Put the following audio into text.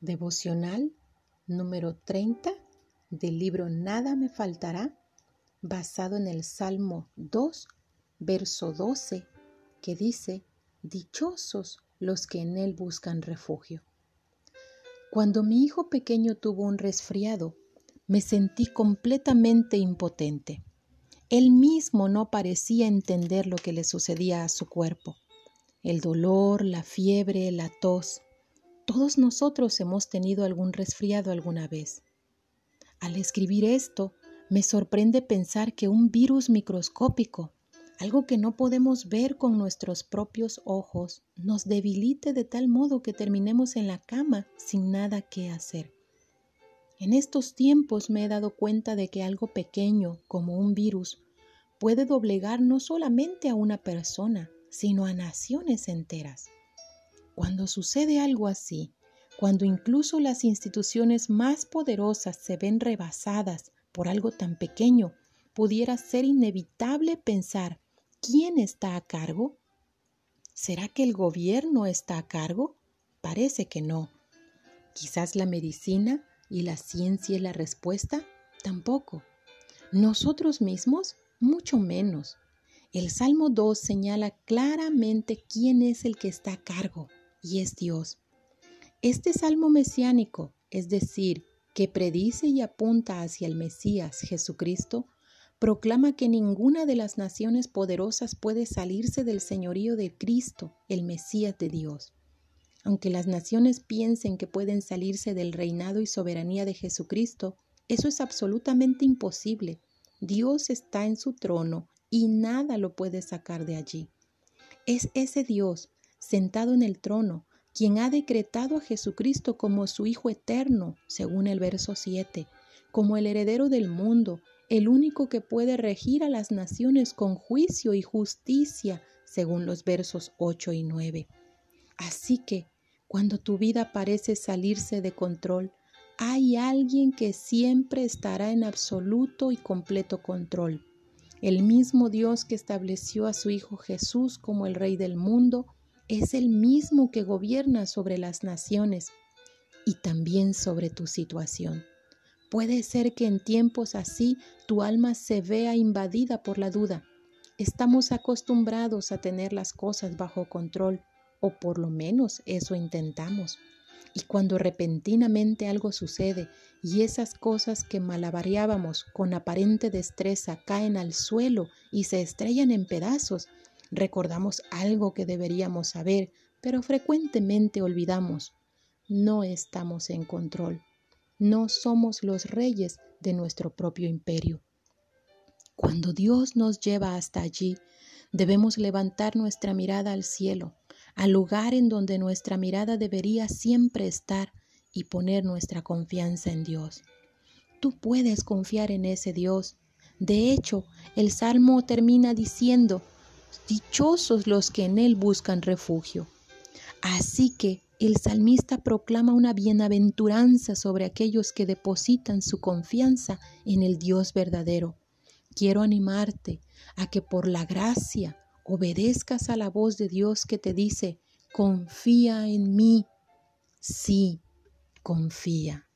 Devocional número 30 del libro Nada me faltará, basado en el Salmo 2, verso 12, que dice, Dichosos los que en él buscan refugio. Cuando mi hijo pequeño tuvo un resfriado, me sentí completamente impotente. Él mismo no parecía entender lo que le sucedía a su cuerpo. El dolor, la fiebre, la tos, todos nosotros hemos tenido algún resfriado alguna vez. Al escribir esto, me sorprende pensar que un virus microscópico, algo que no podemos ver con nuestros propios ojos, nos debilite de tal modo que terminemos en la cama sin nada que hacer. En estos tiempos me he dado cuenta de que algo pequeño, como un virus, puede doblegar no solamente a una persona, sino a naciones enteras. Cuando sucede algo así, cuando incluso las instituciones más poderosas se ven rebasadas por algo tan pequeño, pudiera ser inevitable pensar, ¿quién está a cargo? ¿Será que el gobierno está a cargo? Parece que no. Quizás la medicina y la ciencia es la respuesta. Tampoco. Nosotros mismos, mucho menos. El Salmo 2 señala claramente quién es el que está a cargo y es Dios. Este salmo mesiánico, es decir, que predice y apunta hacia el Mesías Jesucristo, proclama que ninguna de las naciones poderosas puede salirse del señorío de Cristo, el Mesías de Dios. Aunque las naciones piensen que pueden salirse del reinado y soberanía de Jesucristo, eso es absolutamente imposible. Dios está en su trono y nada lo puede sacar de allí. Es ese Dios sentado en el trono, quien ha decretado a Jesucristo como su Hijo eterno, según el verso 7, como el heredero del mundo, el único que puede regir a las naciones con juicio y justicia, según los versos 8 y 9. Así que, cuando tu vida parece salirse de control, hay alguien que siempre estará en absoluto y completo control. El mismo Dios que estableció a su Hijo Jesús como el Rey del mundo, es el mismo que gobierna sobre las naciones y también sobre tu situación. Puede ser que en tiempos así tu alma se vea invadida por la duda. Estamos acostumbrados a tener las cosas bajo control, o por lo menos eso intentamos. Y cuando repentinamente algo sucede y esas cosas que malabareábamos con aparente destreza caen al suelo y se estrellan en pedazos, Recordamos algo que deberíamos saber, pero frecuentemente olvidamos. No estamos en control. No somos los reyes de nuestro propio imperio. Cuando Dios nos lleva hasta allí, debemos levantar nuestra mirada al cielo, al lugar en donde nuestra mirada debería siempre estar y poner nuestra confianza en Dios. Tú puedes confiar en ese Dios. De hecho, el Salmo termina diciendo, Dichosos los que en Él buscan refugio. Así que el salmista proclama una bienaventuranza sobre aquellos que depositan su confianza en el Dios verdadero. Quiero animarte a que por la gracia obedezcas a la voz de Dios que te dice, confía en mí. Sí, confía.